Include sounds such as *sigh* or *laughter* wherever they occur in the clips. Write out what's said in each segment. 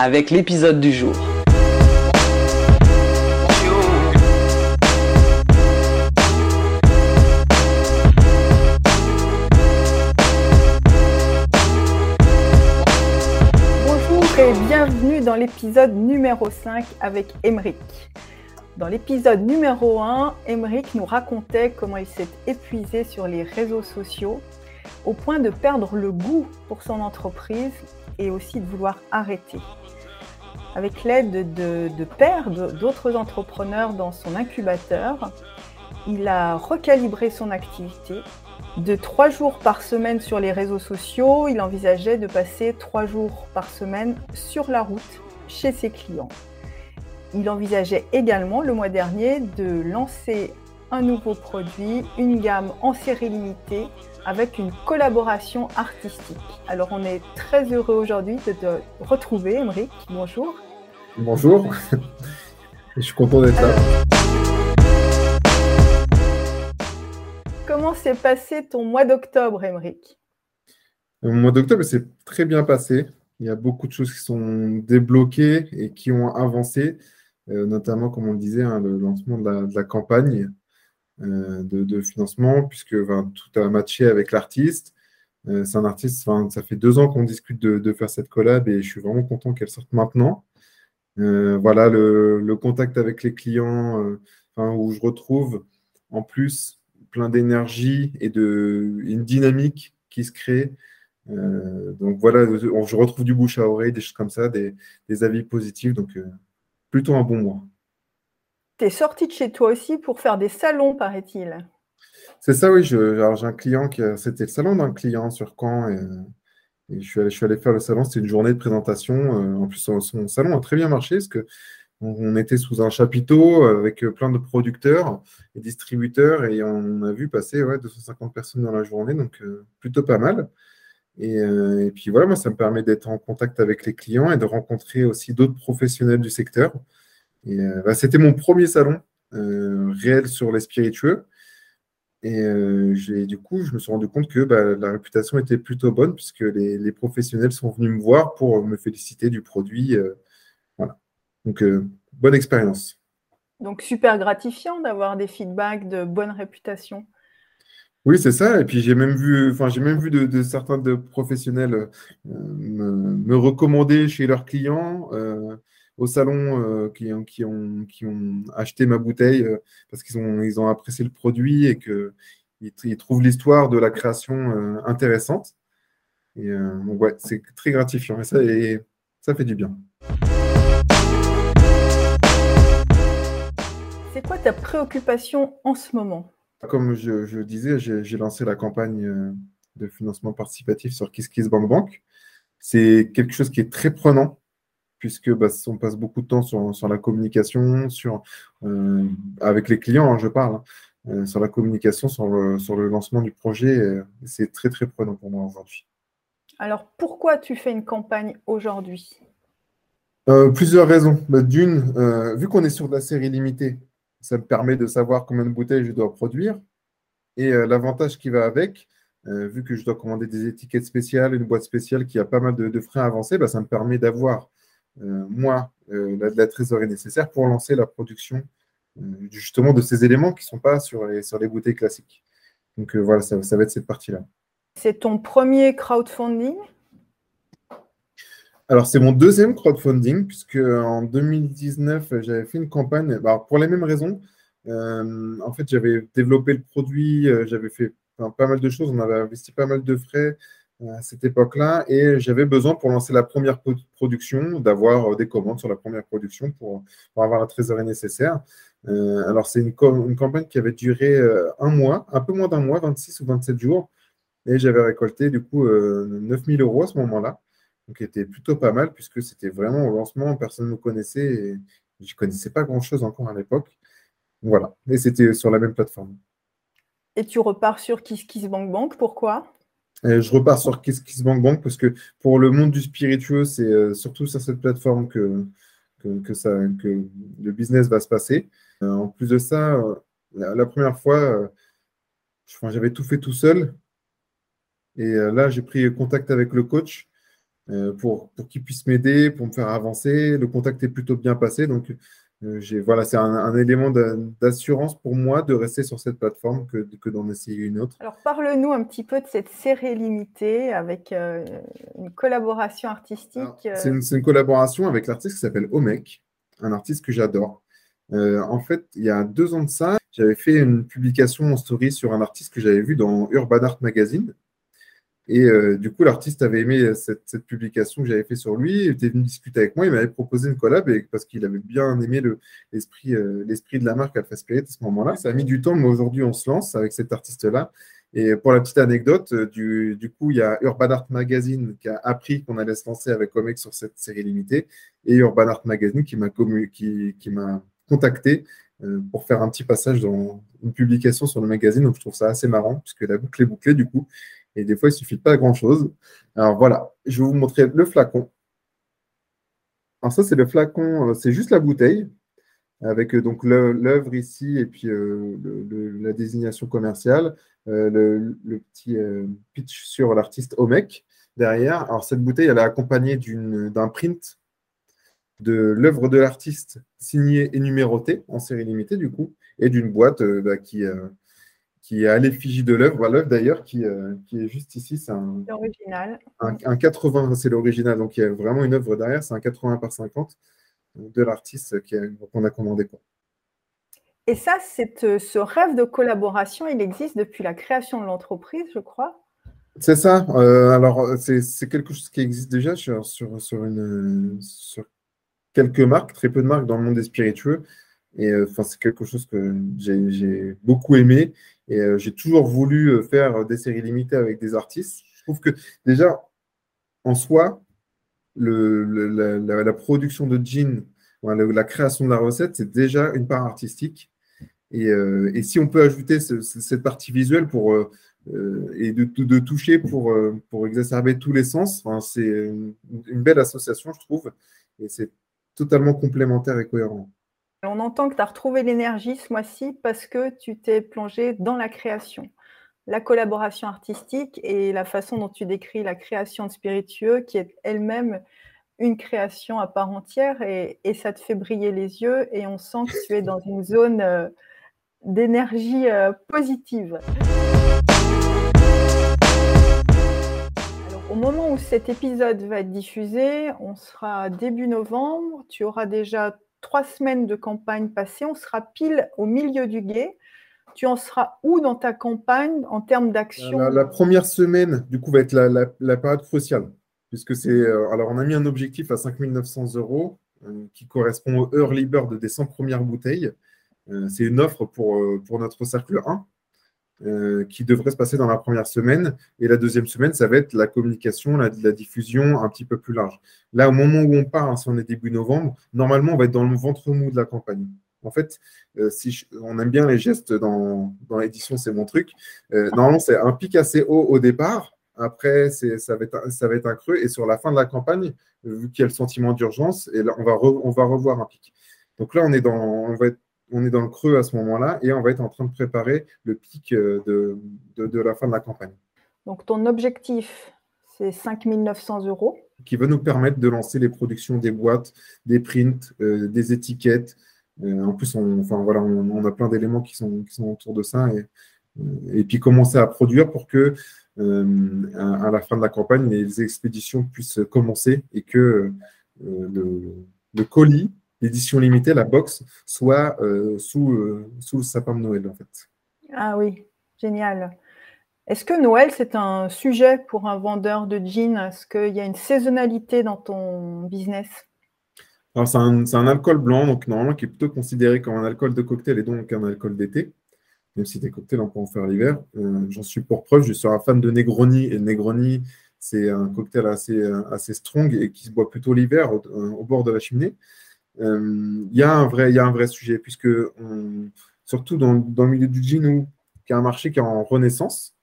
avec l'épisode du jour. Bonjour et bienvenue dans l'épisode numéro 5 avec Emeric. Dans l'épisode numéro 1, Emeric nous racontait comment il s'est épuisé sur les réseaux sociaux au point de perdre le goût pour son entreprise et aussi de vouloir arrêter. Avec l'aide de, de pairs, d'autres entrepreneurs dans son incubateur, il a recalibré son activité. De trois jours par semaine sur les réseaux sociaux, il envisageait de passer trois jours par semaine sur la route chez ses clients. Il envisageait également le mois dernier de lancer un nouveau produit, une gamme en série limitée avec une collaboration artistique. Alors on est très heureux aujourd'hui de te retrouver, Emeric. Bonjour. Bonjour. Je suis content d'être là. Comment s'est passé ton mois d'octobre, Emeric Mon mois d'octobre s'est très bien passé. Il y a beaucoup de choses qui sont débloquées et qui ont avancé, euh, notamment, comme on le disait, hein, le lancement de la campagne euh, de, financement, puisque tout a matché avec l'artiste. Euh, c'est un artiste, ça fait deux ans qu'on discute de, faire cette collab et je suis vraiment content qu'elle sorte maintenant. Euh, voilà, le, contact avec les clients, où je retrouve en plus plein d'énergie et de une dynamique qui se crée. donc voilà, je retrouve du bouche à oreille, des choses comme ça, des, des avis positifs. Donc plutôt un bon mois. Tu es sorti de chez toi aussi pour faire des salons, paraît-il. C'est ça, oui. j'ai un client qui c'était le salon d'un client sur Caen et, je, suis allé, faire le salon. C'était une journée de présentation. Euh, en plus, son, salon a très bien marché parce que on, était sous un chapiteau avec plein de producteurs et distributeurs et on a vu passer 250 personnes dans la journée, donc euh, plutôt pas mal. Euh, et, puis voilà, moi, ça me permet d'être en contact avec les clients et de rencontrer aussi d'autres professionnels du secteur. Euh, bah, c'était mon premier salon euh, réel sur les spiritueux. Et euh, du coup, je me suis rendu compte que bah, la réputation était plutôt bonne puisque les, professionnels sont venus me voir pour me féliciter du produit. voilà. Donc, bonne expérience. Donc, super gratifiant d'avoir des feedbacks de bonne réputation. Oui, c'est ça. Et puis j'ai même vu, enfin j'ai même vu de, certains de professionnels me, recommander chez leurs clients au salon euh, qui, qui, ont, qui ont acheté ma bouteille euh, parce qu'ils ont, ils ont apprécié le produit et qu'ils ils trouvent l'histoire de la création euh, intéressante. Et donc, ouais, c'est très gratifiant et ça, et ça fait du bien. C'est quoi ta préoccupation en ce moment? Comme je, je disais, j'ai lancé la campagne de financement participatif sur KissKissBankBank. C'est quelque chose qui est très prenant puisque bah, on passe beaucoup de temps sur, la communication, sur, euh, avec les clients, hein, je parle, hein, euh, sur la communication, sur le, lancement du projet. c'est très, très prenant pour moi aujourd'hui. Alors, pourquoi tu fais une campagne aujourd'hui? Euh, Plusieurs raisons. Bah, d'une, vu qu'on est sur de la série limitée, ça me permet de savoir combien de bouteilles je dois produire. Et l'avantage qui va avec, vu que je dois commander des étiquettes spéciales, une boîte spéciale qui a pas mal de, frais avancés, bah, ça me permet d'avoir euh, moi, euh, la, la, trésorerie nécessaire pour lancer la production euh, justement de ces éléments qui ne sont pas sur les, sur les bouteilles classiques. Donc voilà, ça, va être cette partie-là. C'est ton premier crowdfunding? Alors, c'est mon deuxième crowdfunding, puisque en 2019, j'avais fait une campagne, bah, pour les mêmes raisons. en fait, j'avais développé le produit, j'avais fait pas mal de choses, on avait investi pas mal de frais, à cette époque-là et j'avais besoin pour lancer la première production d'avoir euh, des commandes sur la première production pour, avoir la trésorerie nécessaire. Euh, alors c'est une, campagne qui avait duré euh, un mois, un peu moins d'un mois, 26 ou 27 jours et j'avais récolté du coup 9000 euros à ce moment-là. donc était plutôt pas mal puisque c'était vraiment au lancement, personne ne me connaissait et je ne connaissais pas grand-chose encore à l'époque. Voilà, et c'était sur la même plateforme. Et tu repars sur KissKissBankBank, pourquoi? Je repars sur KissKissBankBank parce que pour le monde du spiritueux, c'est euh, surtout sur cette plateforme que, que, ça, que le business va se passer. Euh, en plus de ça, euh, la, première fois, j'avais tout fait tout seul. Et là, j'ai pris contact avec le coach pour, pour qu'il puisse m'aider, pour me faire avancer. Le contact est plutôt bien passé. Donc, euh, voilà, c'est un, élément d'assurance pour moi de rester sur cette plateforme que, que d'en essayer une autre. Alors, parle-nous un petit peu de cette série limitée avec euh, une collaboration artistique. Euh. C'est une, collaboration avec l'artiste qui s'appelle Omek, un artiste que j'adore. en fait, il y a deux ans de ça, j'avais fait une publication en story sur un artiste que j'avais vu dans Urban Art Magazine. Et euh, du coup, l'artiste avait aimé cette, publication que j'avais fait sur lui, il était venu discuter avec moi, il m'avait proposé une collab parce qu'il avait bien aimé euh, l'esprit de la marque Alpha Spirit à ce moment-là. Ça a mis du temps, mais aujourd'hui, on se lance avec cet artiste-là. Et pour la petite anecdote, euh, du, coup, il y a Urban Art Magazine qui a appris qu'on allait se lancer avec Omex sur cette série limitée, et Urban Art Magazine qui m'a contacté pour faire un petit passage dans une publication sur le magazine. Donc, je trouve ça assez marrant, puisque la boucle est bouclée, du coup. Et des fois, il ne suffit pas grand-chose. Alors voilà, je vais vous montrer le flacon. Alors ça, c'est le flacon, euh, c'est juste la bouteille, avec euh, donc l'œuvre ici et puis euh, la désignation commerciale, le, petit pitch sur l'artiste Omek derrière. Alors cette bouteille, elle est accompagnée d'un print de l'œuvre de l'artiste signée et numérotée en série limitée du coup, et d'une boîte bah, qui, qui est à l'effigie de l'œuvre. L'œuvre d'ailleurs qui, euh, qui, est juste ici, c'est un, un, 80, c'est l'original, donc il y a vraiment une œuvre derrière, c'est un 80 par 50 de l'artiste qu'on a commandé. Quoi. Et ça, c'est ce rêve de collaboration, il existe depuis la création de l'entreprise, je crois? C'est ça. Euh, alors, c'est quelque chose qui existe déjà sur, sur, sur, une, sur quelques marques, très peu de marques dans le monde des spiritueux. Euh, c'est quelque chose que j'ai beaucoup aimé. Et euh, j'ai toujours voulu euh, faire des séries limitées avec des artistes. Je trouve que déjà, en soi, la, production de jeans, la, création de la recette, c'est déjà une part artistique. Et, si on peut ajouter cette partie visuelle pour, et de, toucher pour, exacerber tous les sens, c'est une belle association, je trouve. Et c'est totalement complémentaire et cohérent. On entend que tu as retrouvé l'énergie ce mois-ci parce que tu t'es plongé dans la création, la collaboration artistique et la façon dont tu décris la création de spiritueux qui est elle-même une création à part entière et, ça te fait briller les yeux et on sent que tu es dans une zone euh, d'énergie euh, positive. au moment où cet épisode va être diffusé, on sera début novembre, tu auras déjà trois semaines de campagne passées, on sera pile au milieu du guet. Tu en seras où dans ta campagne en termes d'action? La, première semaine, du coup, va être la, période cruciale. Puisque c'est. Euh, alors, on a mis un objectif à 5 900 euros euh, qui correspond au early bird des 100 premières bouteilles. Euh, c'est une offre pour, pour notre cercle 1. Euh, qui devrait se passer dans la première semaine. Et la deuxième semaine, ça va être la communication, la, diffusion un petit peu plus large. Là, au moment où on part, hein, si on est début novembre, normalement, on va être dans le ventre mou de la campagne. En fait, euh, si on aime bien les gestes dans, l'édition, c'est mon truc. Euh, normalement, c'est un pic assez haut au départ. Après, ça va, être, ça va être un creux. Et sur la fin de la campagne, vu qu'il y a le sentiment d'urgence, on va, on va revoir un pic. Donc là, on est dans, on va être on est dans le creux à ce moment-là et on va être en train de préparer le pic euh, de, la fin de la campagne. Donc ton objectif, c'est 5 900 euros. Qui va nous permettre de lancer les productions des boîtes, des prints, euh, des étiquettes. Euh, en plus, on, enfin, voilà, on, a plein d'éléments qui sont, qui sont autour de ça. Et, et puis commencer à produire pour que à, la fin de la campagne, les expéditions puissent commencer et que le colis l'édition limitée, la box, soit euh, sous, euh, sous le sapin de Noël, en fait. Ah oui, génial. Est-ce que Noël, c'est un sujet pour un vendeur de jeans? Est-ce qu'il y a une saisonnalité dans ton business? Alors, c'est un, alcool blanc, donc normalement qui est plutôt considéré comme un alcool de cocktail et donc un alcool d'été. Même si des cocktails, on peut en faire l'hiver. Euh, j'en suis pour preuve, je suis un fan de Negroni. Et Negroni, c'est un cocktail assez, assez strong et qui se boit plutôt l'hiver au, bord de la cheminée. Il y, a un vrai, sujet, puisque surtout dans, le milieu du gin, qui est un marché qui est en renaissance,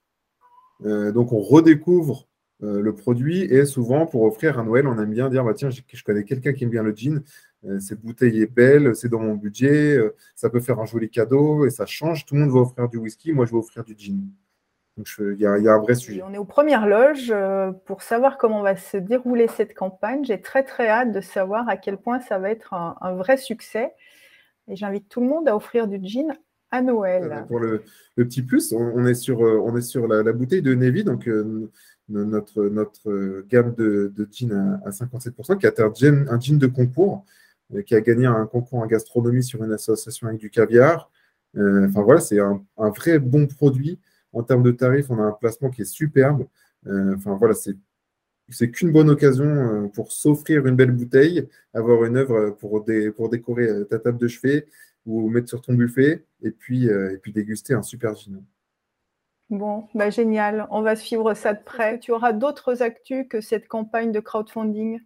donc on redécouvre le produit et souvent pour offrir à Noël, on aime bien dire bah, tiens, je, connais quelqu'un qui aime bien le euh, cette bouteille est belle, c'est dans mon budget, euh, ça peut faire un joli cadeau et ça change. Tout le monde va offrir du whisky, moi je vais offrir du gin. Donc il y, a un vrai sujet. On est aux premières loges euh, pour savoir comment va se dérouler cette campagne. J'ai très très hâte de savoir à quel point ça va être un, vrai succès. Et j'invite tout le monde à offrir du gin à Noël. Pour le, petit plus, on, est sur, on est sur la, bouteille de Navy, donc notre, notre gamme de, de gin à, 57%, qui a été un gin, un gin de concours. Euh, qui a gagné un concours en gastronomie sur une association avec du caviar. Euh, enfin voilà, c'est un, vrai bon produit. En termes de tarifs, on a un placement qui est superbe. Euh, enfin voilà, c'est c'est qu'une bonne occasion pour s'offrir une belle bouteille, avoir une œuvre pour, pour décorer ta table de chevet ou mettre sur ton buffet et puis, et puis déguster un super gin. Bon, bah génial. On va suivre ça de près. Tu auras d'autres actus que cette campagne de crowdfunding?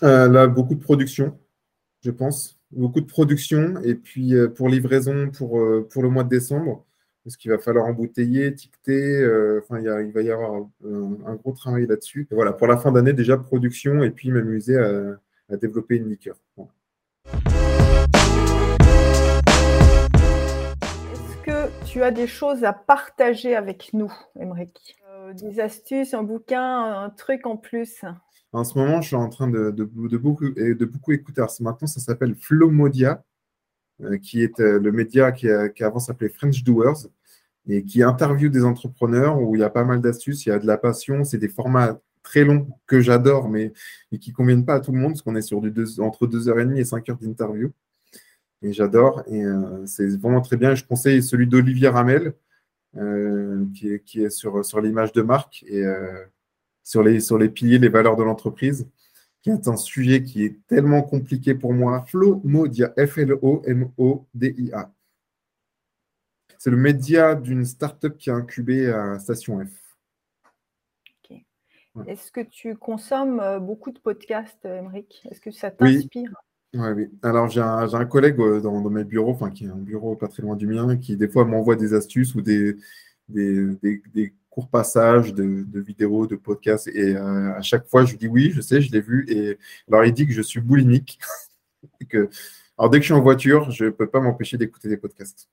Là, beaucoup de production je pense. Beaucoup de production. Et puis euh, pour livraison pour, euh, pour le mois de décembre, parce qu'il va falloir embouteiller, étiqueter. Euh, enfin, il, va y avoir un, gros travail là-dessus. Voilà, pour la fin d'année, déjà production et puis m'amuser à, développer une liqueur. Est-ce que tu as des choses à partager avec nous, Émeric? Des astuces, un bouquin, un truc en plus? En ce moment, je suis en train de, beaucoup, de beaucoup écouter. Alors, maintenant, ça s'appelle Flomodia, euh, qui est euh, le média qui, avant s'appelait French Doers et qui interviewe des entrepreneurs où il y a pas mal d'astuces, il y a de la passion, c'est des formats très longs que j'adore, mais, qui ne conviennent pas à tout le monde, parce qu'on est sur deux, entre 2h30 et 5 heures d'interview. Et j'adore, et euh, c'est vraiment très bien. Je conseille celui d'Olivier Ramel, qui, est, qui, est, sur, l'image de marque. Et sur les, sur les piliers, les valeurs de l'entreprise, qui est un sujet qui est tellement compliqué pour moi. Flomodia, F-L-O-M-O-D-I-A. C'est le média d'une start-up qui a incubé à Station F. Est-ce que tu consommes euh, beaucoup de podcasts, Émeric? Est-ce que ça t'inspire? Oui. oui, Alors, j'ai un, collègue euh, dans, mes bureaux, enfin, qui est un bureau pas très loin du mien, qui des fois m'envoie des astuces ou des, des, des court passage de, vidéos, de podcasts. Et euh, à chaque fois, je lui dis oui, je sais, je l'ai vu. Et alors, il dit que je suis boulimique. *laughs* que, alors, dès que je suis en voiture, je ne peux pas m'empêcher d'écouter des podcasts.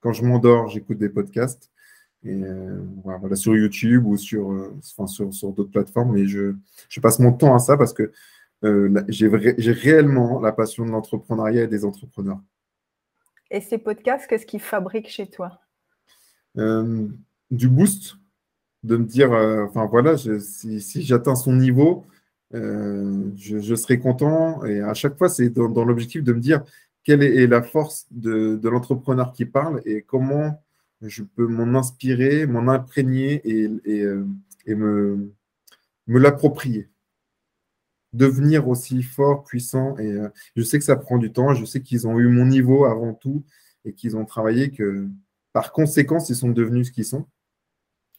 Quand je m'endors, j'écoute des podcasts. Et euh, voilà, sur YouTube ou sur, euh, enfin, sur, sur d'autres plateformes. Mais je, je, passe mon temps à ça parce que j'ai réellement la passion de l'entrepreneuriat et des entrepreneurs. Et ces podcasts, qu'est-ce qu'ils fabriquent chez toi? Du boost, de me dire, euh, enfin voilà, si, j'atteins son niveau, euh, je, serai content. Et à chaque fois, c'est dans, l'objectif de me dire quelle est, la force de, l'entrepreneur qui parle et comment je peux m'en inspirer, m'en imprégner et, euh, me, me l'approprier. Devenir aussi fort, puissant. Et je sais que ça prend du temps. Je sais qu'ils ont eu mon niveau avant tout et qu'ils ont travaillé que par conséquent, ils sont devenus ce qu'ils sont.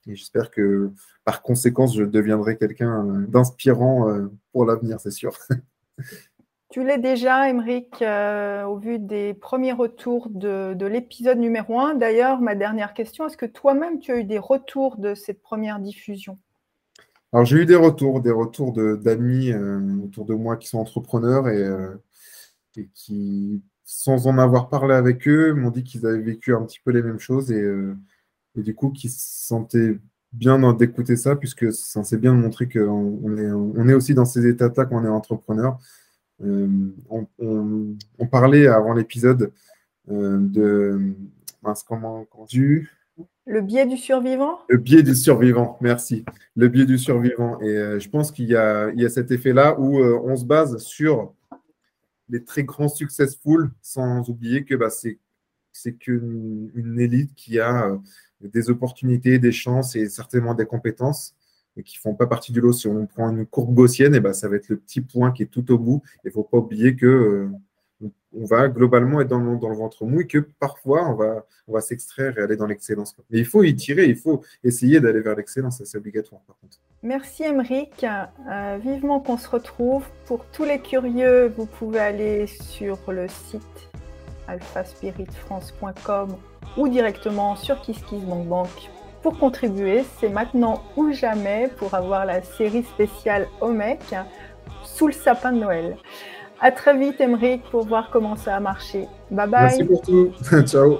Et j'espère que par conséquence, je deviendrai quelqu'un d'inspirant euh, pour l'avenir, c'est sûr. *laughs* Tu l'es déjà, Émeric, euh, au vu des premiers retours de, l'épisode numéro 1. D'ailleurs, ma dernière question, est-ce que toi-même, tu as eu des retours de cette première diffusion? Alors, j'ai eu des retours, des retours d'amis euh, autour de moi qui sont entrepreneurs et, et, qui, sans en avoir parlé avec eux, m'ont dit qu'ils avaient vécu un petit peu les mêmes choses et et du coup qui se sentait bien d'écouter ça, puisque ça c'est bien de montrer qu'on est, on est aussi dans ces états-là quand on est entrepreneur. Euh, on, parlait avant l'épisode euh, de comment, du le biais du survivant? Le biais du survivant, merci. Le biais du survivant. Et euh, je pense qu'il y, a, il y a cet effet-là où on se base sur les très grands successful, sans oublier que bah, c'est, qu'une une élite qui a des opportunités, des chances et certainement des compétences et qui ne font pas partie du lot. Si on prend une courbe gaussienne, et eh ben, ça va être le petit point qui est tout au bout. Il ne faut pas oublier que euh, on va globalement être dans le, dans le ventre mou et que parfois on va, on va s'extraire et aller dans l'excellence. Mais il faut y tirer, il faut essayer d'aller vers l'excellence, c'est obligatoire par contre. Merci Emeric, euh, vivement qu'on se retrouve. Pour tous les curieux, vous pouvez aller sur le site alphaspiritfrance.com ou directement sur KissKissBankBank pour contribuer. C'est maintenant ou jamais pour avoir la série spéciale OMEC sous le sapin de Noël. À très vite, Emeric, pour voir comment ça a marché. Bye bye. Merci pour tout. *laughs* Ciao.